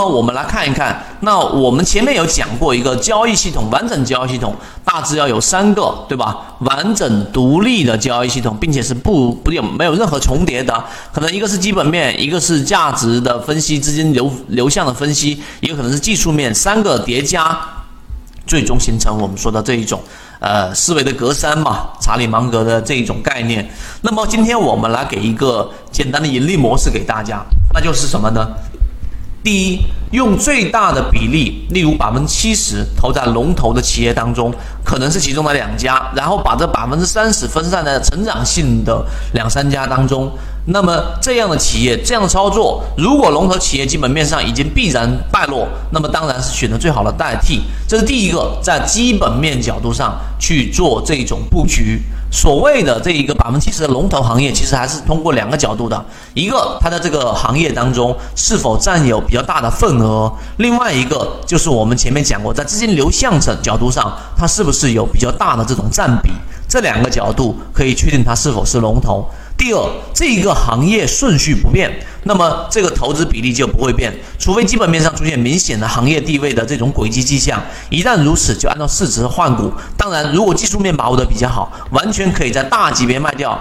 那我们来看一看，那我们前面有讲过一个交易系统，完整交易系统大致要有三个，对吧？完整独立的交易系统，并且是不不有没有任何重叠的，可能一个是基本面，一个是价值的分析，资金流流向的分析，也有可能是技术面，三个叠加，最终形成我们说的这一种呃思维的格栅嘛，查理芒格的这一种概念。那么今天我们来给一个简单的盈利模式给大家，那就是什么呢？第一，用最大的比例，例如百分之七十投在龙头的企业当中，可能是其中的两家，然后把这百分之三十分散在成长性的两三家当中。那么这样的企业，这样的操作，如果龙头企业基本面上已经必然败落，那么当然是选择最好的代替。这是第一个，在基本面角度上去做这种布局。所谓的这一个百分之七十的龙头行业，其实还是通过两个角度的：一个，它的这个行业当中是否占有比较大的份额；另外一个，就是我们前面讲过，在资金流向层角度上，它是不是有比较大的这种占比。这两个角度可以确定它是否是龙头。第二，这一个行业顺序不变，那么这个投资比例就不会变，除非基本面上出现明显的行业地位的这种轨迹迹象。一旦如此，就按照市值换股。当然，如果技术面把握的比较好，完全可以在大级别卖掉。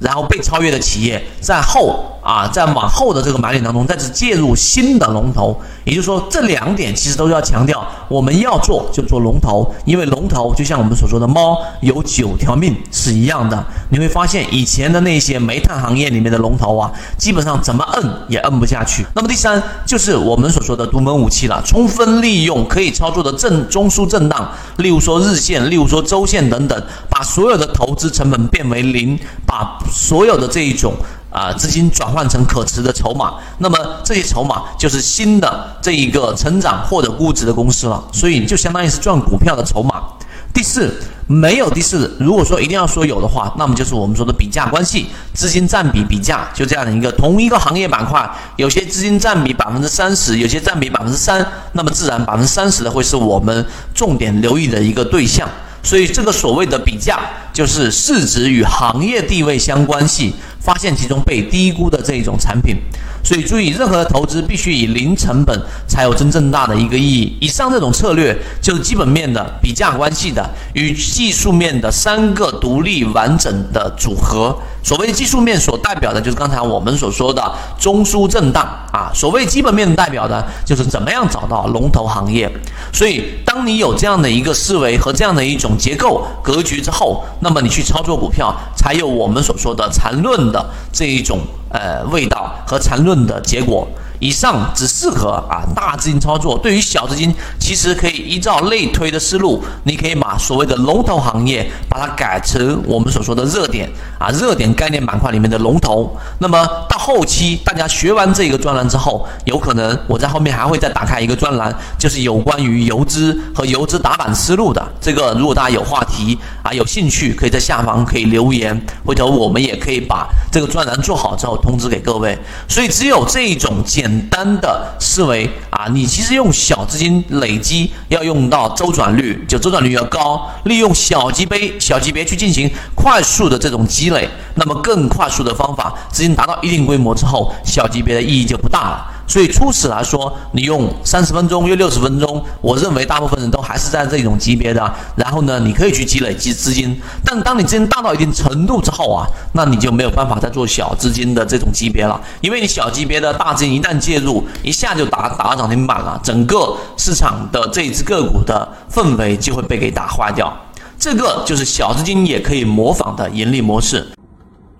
然后被超越的企业在后啊，在往后的这个买点当中再次介入新的龙头，也就是说这两点其实都要强调，我们要做就做龙头，因为龙头就像我们所说的猫有九条命是一样的。你会发现以前的那些煤炭行业里面的龙头啊，基本上怎么摁也摁不下去。那么第三就是我们所说的独门武器了，充分利用可以操作的正中枢震荡，例如说日线，例如说周线等等，把所有的投资成本变为零，把所有的这一种啊资金转换成可持的筹码，那么这些筹码就是新的这一个成长或者估值的公司了，所以就相当于是赚股票的筹码。第四，没有第四，如果说一定要说有的话，那么就是我们说的比价关系，资金占比比价，就这样的一个同一个行业板块，有些资金占比百分之三十，有些占比百分之三，那么自然百分之三十的会是我们重点留意的一个对象。所以，这个所谓的比价，就是市值与行业地位相关系，发现其中被低估的这一种产品。所以，注意，任何的投资必须以零成本才有真正大的一个意义。以上这种策略就是基本面的比价关系的与技术面的三个独立完整的组合。所谓技术面所代表的就是刚才我们所说的中枢震荡啊，所谓基本面的代表呢就是怎么样找到龙头行业。所以，当你有这样的一个思维和这样的一种结构格局之后，那么你去操作股票才有我们所说的缠论的这一种呃味道和缠论的结果。以上只适合啊大资金操作，对于小资金，其实可以依照类推的思路，你可以把所谓的龙头行业，把它改成我们所说的热点啊热点概念板块里面的龙头。那么到后期大家学完这个专栏之后，有可能我在后面还会再打开一个专栏，就是有关于游资和游资打板思路的。这个如果大家有话题啊有兴趣，可以在下方可以留言，回头我们也可以把这个专栏做好之后通知给各位。所以只有这一种简。简单的思维啊，你其实用小资金累积要用到周转率，就周转率要高，利用小级别小级别去进行快速的这种积累，那么更快速的方法，资金达到一定规模之后，小级别的意义就不大了。所以初始来说，你用三十分钟、约六十分钟，我认为大部分人都还是在这种级别的。然后呢，你可以去积累积资金，但当你资金大到一定程度之后啊，那你就没有办法再做小资金的这种级别了，因为你小级别的大资金一旦介入，一下就打打涨停板了，整个市场的这只个股的氛围就会被给打坏掉。这个就是小资金也可以模仿的盈利模式。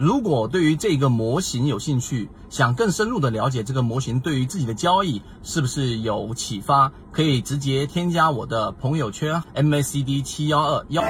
如果对于这个模型有兴趣，想更深入的了解这个模型对于自己的交易是不是有启发，可以直接添加我的朋友圈 MACD 七幺二幺。